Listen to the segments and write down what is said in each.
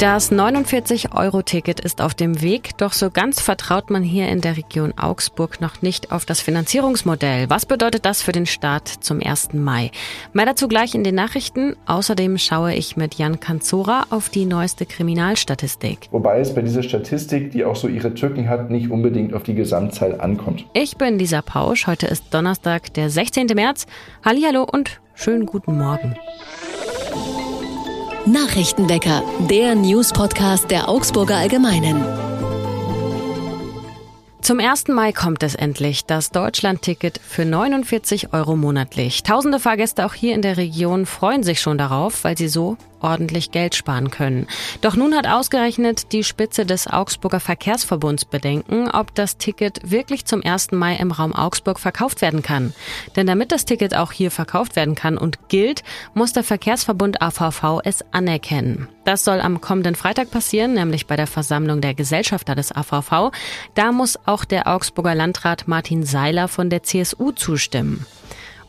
Das 49-Euro-Ticket ist auf dem Weg, doch so ganz vertraut man hier in der Region Augsburg noch nicht auf das Finanzierungsmodell. Was bedeutet das für den Start zum 1. Mai? Mehr dazu gleich in den Nachrichten. Außerdem schaue ich mit Jan Kanzora auf die neueste Kriminalstatistik. Wobei es bei dieser Statistik, die auch so ihre Tücken hat, nicht unbedingt auf die Gesamtzahl ankommt. Ich bin Lisa Pausch. Heute ist Donnerstag, der 16. März. Hallihallo und schönen guten Morgen. Nachrichtenwecker, der News-Podcast der Augsburger Allgemeinen. Zum 1. Mai kommt es endlich, das Deutschland-Ticket für 49 Euro monatlich. Tausende Fahrgäste auch hier in der Region freuen sich schon darauf, weil sie so ordentlich Geld sparen können. Doch nun hat ausgerechnet die Spitze des Augsburger Verkehrsverbunds Bedenken, ob das Ticket wirklich zum 1. Mai im Raum Augsburg verkauft werden kann. Denn damit das Ticket auch hier verkauft werden kann und gilt, muss der Verkehrsverbund AVV es anerkennen. Das soll am kommenden Freitag passieren, nämlich bei der Versammlung der Gesellschafter des AVV. Da muss auch der Augsburger Landrat Martin Seiler von der CSU zustimmen.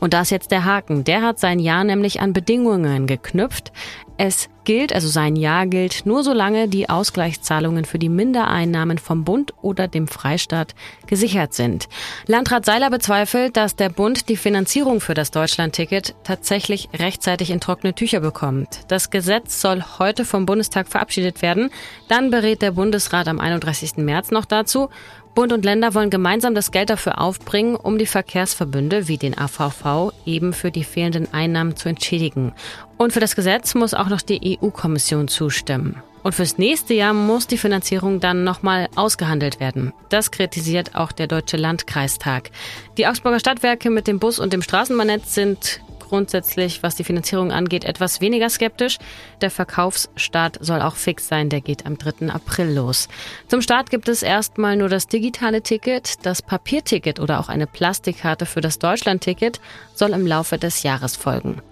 Und da ist jetzt der Haken. Der hat sein Ja nämlich an Bedingungen geknüpft. Es gilt, also sein Ja gilt, nur solange die Ausgleichszahlungen für die Mindereinnahmen vom Bund oder dem Freistaat gesichert sind. Landrat Seiler bezweifelt, dass der Bund die Finanzierung für das Deutschlandticket tatsächlich rechtzeitig in trockene Tücher bekommt. Das Gesetz soll heute vom Bundestag verabschiedet werden. Dann berät der Bundesrat am 31. März noch dazu. Bund und Länder wollen gemeinsam das Geld dafür aufbringen, um die Verkehrsverbünde wie den AVV eben für die fehlenden Einnahmen zu entschädigen. Und für das Gesetz muss auch noch die EU-Kommission zustimmen. Und fürs nächste Jahr muss die Finanzierung dann nochmal ausgehandelt werden. Das kritisiert auch der Deutsche Landkreistag. Die Augsburger Stadtwerke mit dem Bus und dem Straßenbahnnetz sind grundsätzlich, was die Finanzierung angeht, etwas weniger skeptisch. Der Verkaufsstart soll auch fix sein, der geht am 3. April los. Zum Start gibt es erstmal nur das digitale Ticket. Das Papierticket oder auch eine Plastikkarte für das Deutschlandticket soll im Laufe des Jahres folgen.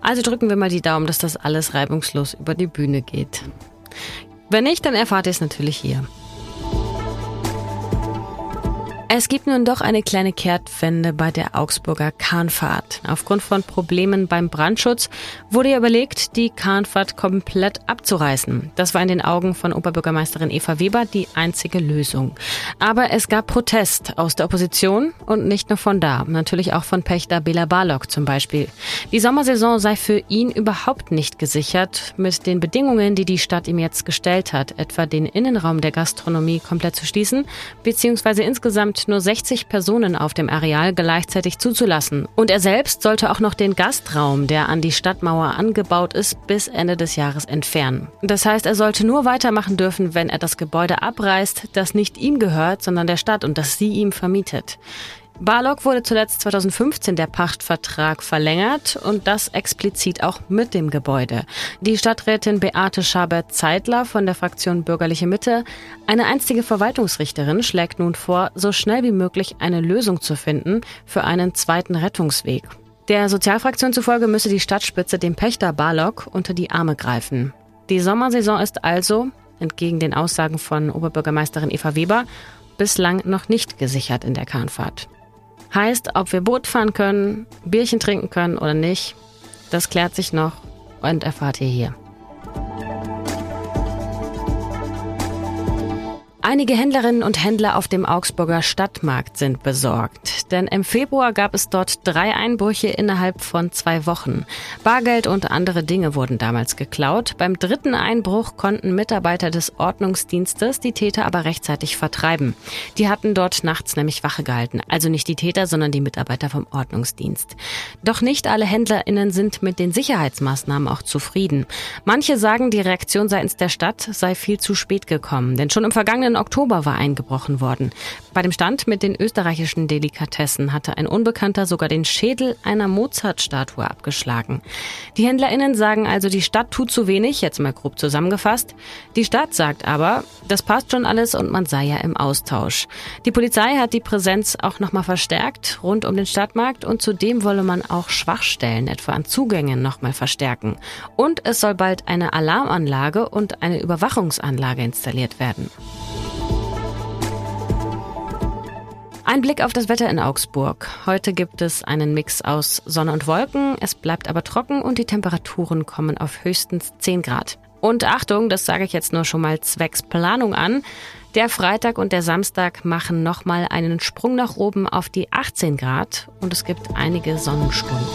Also drücken wir mal die Daumen, dass das alles reibungslos über die Bühne geht. Wenn nicht, dann erfahrt ihr es natürlich hier. Es gibt nun doch eine kleine Kehrtwende bei der Augsburger Kahnfahrt. Aufgrund von Problemen beim Brandschutz wurde ja überlegt, die Kahnfahrt komplett abzureißen. Das war in den Augen von Oberbürgermeisterin Eva Weber die einzige Lösung. Aber es gab Protest aus der Opposition und nicht nur von da, natürlich auch von Pächter Bela Barlock zum Beispiel. Die Sommersaison sei für ihn überhaupt nicht gesichert mit den Bedingungen, die die Stadt ihm jetzt gestellt hat, etwa den Innenraum der Gastronomie komplett zu schließen, beziehungsweise insgesamt nur 60 Personen auf dem Areal gleichzeitig zuzulassen. Und er selbst sollte auch noch den Gastraum, der an die Stadtmauer angebaut ist, bis Ende des Jahres entfernen. Das heißt, er sollte nur weitermachen dürfen, wenn er das Gebäude abreißt, das nicht ihm gehört, sondern der Stadt und das sie ihm vermietet. Barlock wurde zuletzt 2015 der Pachtvertrag verlängert und das explizit auch mit dem Gebäude. Die Stadträtin Beate Schabert-Zeitler von der Fraktion Bürgerliche Mitte, eine einstige Verwaltungsrichterin, schlägt nun vor, so schnell wie möglich eine Lösung zu finden für einen zweiten Rettungsweg. Der Sozialfraktion zufolge müsse die Stadtspitze dem Pächter Barlock unter die Arme greifen. Die Sommersaison ist also, entgegen den Aussagen von Oberbürgermeisterin Eva Weber, bislang noch nicht gesichert in der Kahnfahrt. Heißt, ob wir Boot fahren können, Bierchen trinken können oder nicht, das klärt sich noch und erfahrt ihr hier. Einige Händlerinnen und Händler auf dem Augsburger Stadtmarkt sind besorgt, denn im Februar gab es dort drei Einbrüche innerhalb von zwei Wochen. Bargeld und andere Dinge wurden damals geklaut. Beim dritten Einbruch konnten Mitarbeiter des Ordnungsdienstes die Täter aber rechtzeitig vertreiben. Die hatten dort nachts nämlich Wache gehalten, also nicht die Täter, sondern die Mitarbeiter vom Ordnungsdienst. Doch nicht alle Händlerinnen sind mit den Sicherheitsmaßnahmen auch zufrieden. Manche sagen, die Reaktion seitens der Stadt sei viel zu spät gekommen, denn schon im vergangenen Oktober war eingebrochen worden. Bei dem Stand mit den österreichischen Delikatessen hatte ein Unbekannter sogar den Schädel einer Mozart-Statue abgeschlagen. Die HändlerInnen sagen also, die Stadt tut zu wenig, jetzt mal grob zusammengefasst. Die Stadt sagt aber, das passt schon alles und man sei ja im Austausch. Die Polizei hat die Präsenz auch nochmal verstärkt rund um den Stadtmarkt und zudem wolle man auch Schwachstellen, etwa an Zugängen, nochmal verstärken. Und es soll bald eine Alarmanlage und eine Überwachungsanlage installiert werden. Ein Blick auf das Wetter in Augsburg. Heute gibt es einen Mix aus Sonne und Wolken, es bleibt aber trocken und die Temperaturen kommen auf höchstens 10 Grad. Und Achtung, das sage ich jetzt nur schon mal zwecks Planung an. Der Freitag und der Samstag machen nochmal einen Sprung nach oben auf die 18 Grad und es gibt einige Sonnenstunden.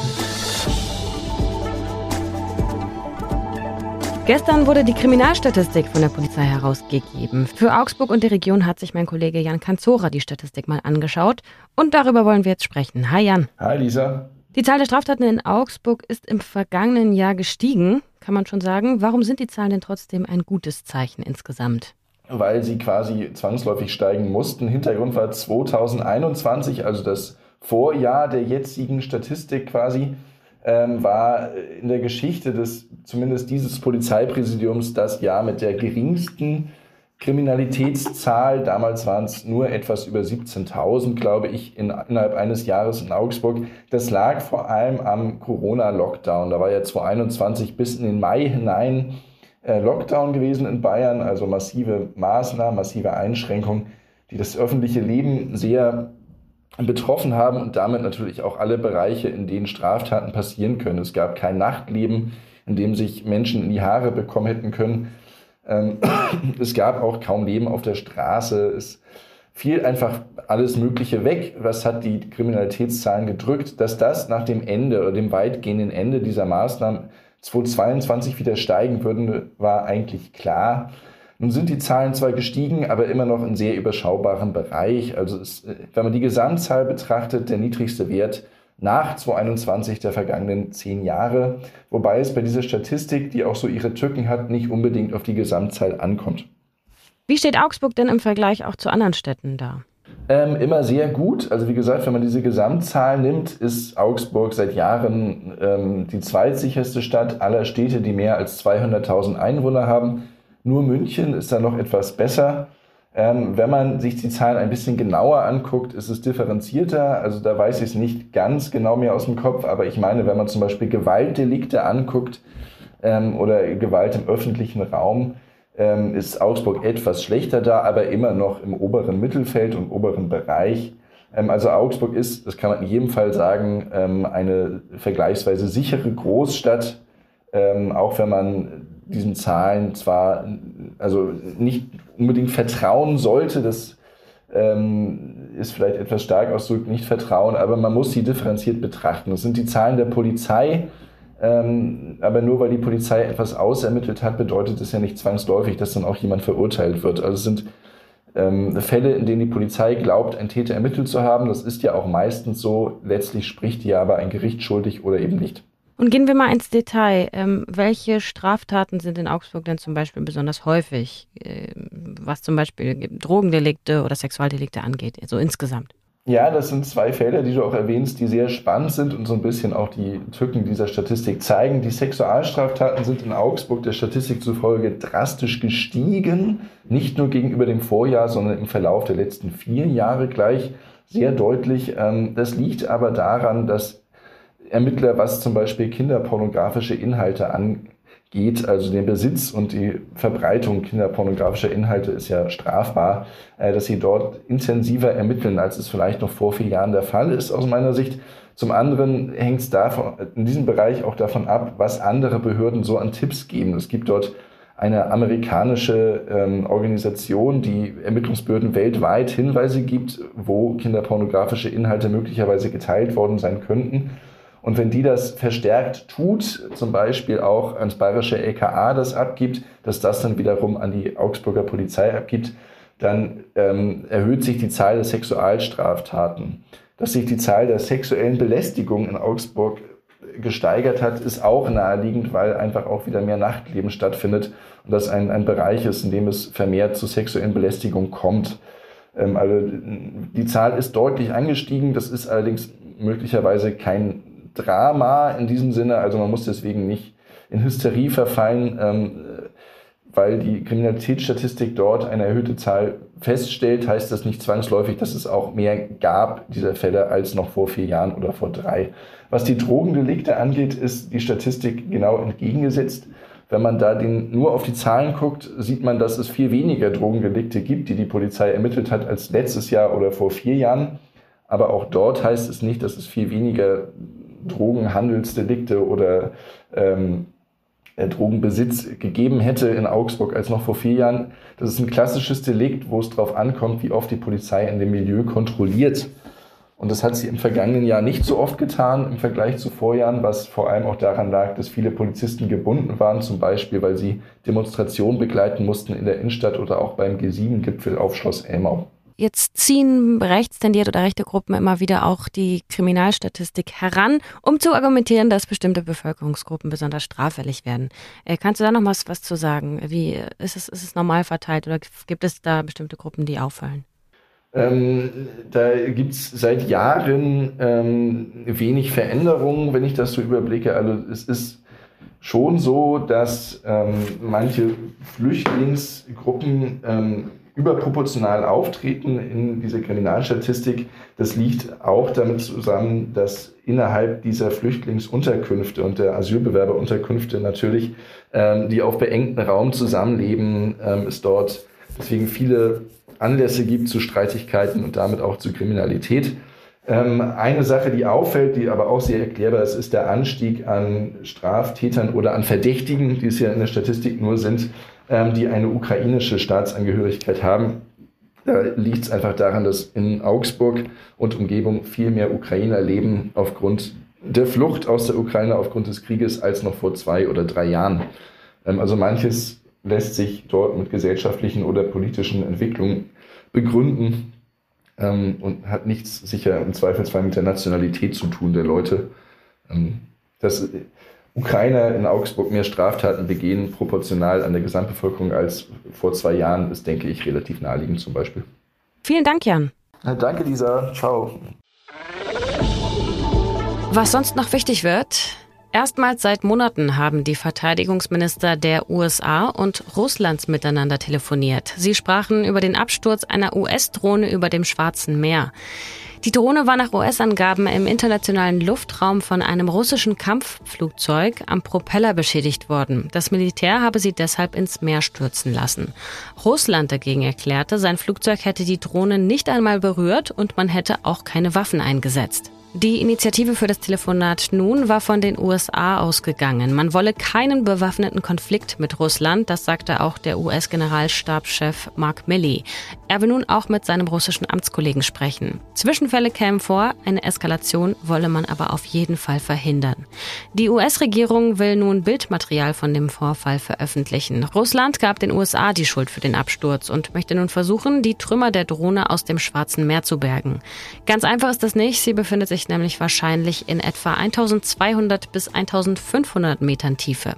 Gestern wurde die Kriminalstatistik von der Polizei herausgegeben. Für Augsburg und die Region hat sich mein Kollege Jan Kanzora die Statistik mal angeschaut und darüber wollen wir jetzt sprechen. Hi Jan. Hi Lisa. Die Zahl der Straftaten in Augsburg ist im vergangenen Jahr gestiegen, kann man schon sagen. Warum sind die Zahlen denn trotzdem ein gutes Zeichen insgesamt? Weil sie quasi zwangsläufig steigen mussten. Hintergrund war 2021, also das Vorjahr der jetzigen Statistik quasi ähm, war in der Geschichte des, zumindest dieses Polizeipräsidiums, das Jahr mit der geringsten Kriminalitätszahl. Damals waren es nur etwas über 17.000, glaube ich, in, innerhalb eines Jahres in Augsburg. Das lag vor allem am Corona-Lockdown. Da war ja 2021 bis in den Mai hinein äh, Lockdown gewesen in Bayern, also massive Maßnahmen, massive Einschränkungen, die das öffentliche Leben sehr betroffen haben und damit natürlich auch alle Bereiche, in denen Straftaten passieren können. Es gab kein Nachtleben, in dem sich Menschen in die Haare bekommen hätten können. Ähm, es gab auch kaum Leben auf der Straße. Es fiel einfach alles Mögliche weg. Was hat die Kriminalitätszahlen gedrückt? Dass das nach dem Ende oder dem weitgehenden Ende dieser Maßnahmen 2022 wieder steigen würde, war eigentlich klar. Nun sind die Zahlen zwar gestiegen, aber immer noch in sehr überschaubarem Bereich. Also es, wenn man die Gesamtzahl betrachtet, der niedrigste Wert nach 2021 der vergangenen zehn Jahre, wobei es bei dieser Statistik, die auch so ihre Tücken hat, nicht unbedingt auf die Gesamtzahl ankommt. Wie steht Augsburg denn im Vergleich auch zu anderen Städten da? Ähm, immer sehr gut. Also wie gesagt, wenn man diese Gesamtzahl nimmt, ist Augsburg seit Jahren ähm, die zweitsicherste Stadt aller Städte, die mehr als 200.000 Einwohner haben. Nur München ist da noch etwas besser. Ähm, wenn man sich die Zahlen ein bisschen genauer anguckt, ist es differenzierter. Also da weiß ich es nicht ganz genau mehr aus dem Kopf, aber ich meine, wenn man zum Beispiel Gewaltdelikte anguckt ähm, oder Gewalt im öffentlichen Raum, ähm, ist Augsburg etwas schlechter da, aber immer noch im oberen Mittelfeld und oberen Bereich. Ähm, also Augsburg ist, das kann man in jedem Fall sagen, ähm, eine vergleichsweise sichere Großstadt, ähm, auch wenn man diesen Zahlen zwar also nicht unbedingt vertrauen sollte, das ähm, ist vielleicht etwas stark ausgedrückt, nicht vertrauen, aber man muss sie differenziert betrachten. Das sind die Zahlen der Polizei, ähm, aber nur weil die Polizei etwas ausermittelt hat, bedeutet es ja nicht zwangsläufig, dass dann auch jemand verurteilt wird. Also es sind ähm, Fälle, in denen die Polizei glaubt, einen Täter ermittelt zu haben. Das ist ja auch meistens so. Letztlich spricht die aber ein Gericht schuldig oder eben nicht. Und gehen wir mal ins Detail. Ähm, welche Straftaten sind in Augsburg denn zum Beispiel besonders häufig, äh, was zum Beispiel Drogendelikte oder Sexualdelikte angeht, so insgesamt? Ja, das sind zwei Felder, die du auch erwähnst, die sehr spannend sind und so ein bisschen auch die Tücken dieser Statistik zeigen. Die Sexualstraftaten sind in Augsburg der Statistik zufolge drastisch gestiegen, nicht nur gegenüber dem Vorjahr, sondern im Verlauf der letzten vier Jahre gleich sehr deutlich. Ähm, das liegt aber daran, dass Ermittler, was zum Beispiel kinderpornografische Inhalte angeht, also den Besitz und die Verbreitung kinderpornografischer Inhalte ist ja strafbar, äh, dass sie dort intensiver ermitteln, als es vielleicht noch vor vier Jahren der Fall ist, aus meiner Sicht. Zum anderen hängt es in diesem Bereich auch davon ab, was andere Behörden so an Tipps geben. Es gibt dort eine amerikanische ähm, Organisation, die Ermittlungsbehörden weltweit Hinweise gibt, wo kinderpornografische Inhalte möglicherweise geteilt worden sein könnten. Und wenn die das verstärkt tut, zum Beispiel auch ans bayerische LKA das abgibt, dass das dann wiederum an die Augsburger Polizei abgibt, dann ähm, erhöht sich die Zahl der Sexualstraftaten. Dass sich die Zahl der sexuellen Belästigungen in Augsburg gesteigert hat, ist auch naheliegend, weil einfach auch wieder mehr Nachtleben stattfindet und das ein, ein Bereich ist, in dem es vermehrt zu sexuellen Belästigungen kommt. Ähm, also die Zahl ist deutlich angestiegen, das ist allerdings möglicherweise kein Drama in diesem Sinne. Also man muss deswegen nicht in Hysterie verfallen, ähm, weil die Kriminalitätsstatistik dort eine erhöhte Zahl feststellt, heißt das nicht zwangsläufig, dass es auch mehr gab dieser Fälle als noch vor vier Jahren oder vor drei. Was die Drogendelikte angeht, ist die Statistik genau entgegengesetzt. Wenn man da den, nur auf die Zahlen guckt, sieht man, dass es viel weniger Drogendelikte gibt, die die Polizei ermittelt hat, als letztes Jahr oder vor vier Jahren. Aber auch dort heißt es nicht, dass es viel weniger Drogenhandelsdelikte oder ähm, äh, Drogenbesitz gegeben hätte in Augsburg als noch vor vier Jahren. Das ist ein klassisches Delikt, wo es darauf ankommt, wie oft die Polizei in dem Milieu kontrolliert. Und das hat sie im vergangenen Jahr nicht so oft getan im Vergleich zu Vorjahren, was vor allem auch daran lag, dass viele Polizisten gebunden waren, zum Beispiel, weil sie Demonstrationen begleiten mussten in der Innenstadt oder auch beim G7-Gipfel auf Schloss Elmau. Jetzt ziehen rechtstendiert oder rechte Gruppen immer wieder auch die Kriminalstatistik heran, um zu argumentieren, dass bestimmte Bevölkerungsgruppen besonders straffällig werden. Äh, kannst du da noch was, was zu sagen? Wie ist es, ist es normal verteilt oder gibt es da bestimmte Gruppen, die auffallen? Ähm, da gibt es seit Jahren ähm, wenig Veränderungen, wenn ich das so überblicke. Also es ist schon so, dass ähm, manche Flüchtlingsgruppen ähm, überproportional auftreten in dieser Kriminalstatistik. Das liegt auch damit zusammen, dass innerhalb dieser Flüchtlingsunterkünfte und der Asylbewerberunterkünfte natürlich, ähm, die auf beengten Raum zusammenleben, ähm, es dort deswegen viele Anlässe gibt zu Streitigkeiten und damit auch zu Kriminalität. Ähm, eine Sache, die auffällt, die aber auch sehr erklärbar ist, ist der Anstieg an Straftätern oder an Verdächtigen, die es ja in der Statistik nur sind, ähm, die eine ukrainische Staatsangehörigkeit haben. Da liegt es einfach daran, dass in Augsburg und Umgebung viel mehr Ukrainer leben aufgrund der Flucht aus der Ukraine aufgrund des Krieges als noch vor zwei oder drei Jahren. Ähm, also manches lässt sich dort mit gesellschaftlichen oder politischen Entwicklungen begründen ähm, und hat nichts sicher im Zweifelsfall mit der Nationalität zu tun der Leute. Ähm, dass Ukrainer in Augsburg mehr Straftaten begehen, proportional an der Gesamtbevölkerung als vor zwei Jahren, ist, denke ich, relativ naheliegend zum Beispiel. Vielen Dank, Jan. Ja, danke, Lisa. Ciao. Was sonst noch wichtig wird, Erstmals seit Monaten haben die Verteidigungsminister der USA und Russlands miteinander telefoniert. Sie sprachen über den Absturz einer US-Drohne über dem Schwarzen Meer. Die Drohne war nach US-Angaben im internationalen Luftraum von einem russischen Kampfflugzeug am Propeller beschädigt worden. Das Militär habe sie deshalb ins Meer stürzen lassen. Russland dagegen erklärte, sein Flugzeug hätte die Drohne nicht einmal berührt und man hätte auch keine Waffen eingesetzt. Die Initiative für das Telefonat nun war von den USA ausgegangen. Man wolle keinen bewaffneten Konflikt mit Russland, das sagte auch der US-Generalstabschef Mark Milley. Er will nun auch mit seinem russischen Amtskollegen sprechen. Zwischenfälle kämen vor, eine Eskalation wolle man aber auf jeden Fall verhindern. Die US-Regierung will nun Bildmaterial von dem Vorfall veröffentlichen. Russland gab den USA die Schuld für den Absturz und möchte nun versuchen, die Trümmer der Drohne aus dem Schwarzen Meer zu bergen. Ganz einfach ist das nicht. Sie befindet sich nämlich wahrscheinlich in etwa 1200 bis 1500 Metern Tiefe.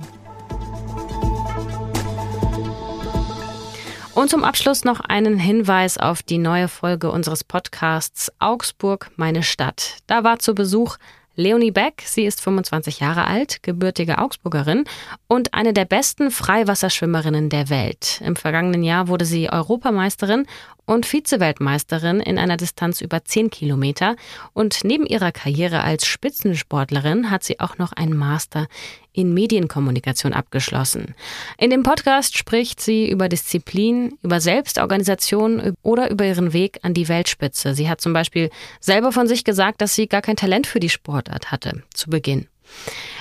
Und zum Abschluss noch einen Hinweis auf die neue Folge unseres Podcasts Augsburg, meine Stadt. Da war zu Besuch Leonie Beck, sie ist 25 Jahre alt, gebürtige Augsburgerin und eine der besten Freiwasserschwimmerinnen der Welt. Im vergangenen Jahr wurde sie Europameisterin und Vizeweltmeisterin in einer Distanz über 10 Kilometer. Und neben ihrer Karriere als Spitzensportlerin hat sie auch noch einen Master in Medienkommunikation abgeschlossen. In dem Podcast spricht sie über Disziplin, über Selbstorganisation oder über ihren Weg an die Weltspitze. Sie hat zum Beispiel selber von sich gesagt, dass sie gar kein Talent für die Sportart hatte zu Beginn.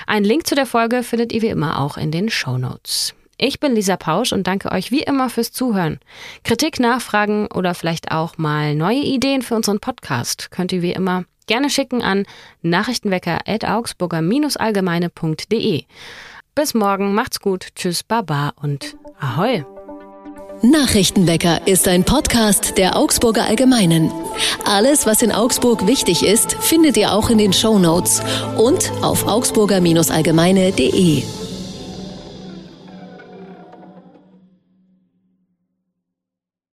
Einen Link zu der Folge findet ihr wie immer auch in den Show Notes. Ich bin Lisa Pausch und danke euch wie immer fürs Zuhören. Kritik, Nachfragen oder vielleicht auch mal neue Ideen für unseren Podcast könnt ihr wie immer gerne schicken an nachrichtenwecker.augsburger-allgemeine.de. Bis morgen, macht's gut, tschüss, baba und ahoi. Nachrichtenwecker ist ein Podcast der Augsburger Allgemeinen. Alles, was in Augsburg wichtig ist, findet ihr auch in den Show Notes und auf augsburger-allgemeine.de.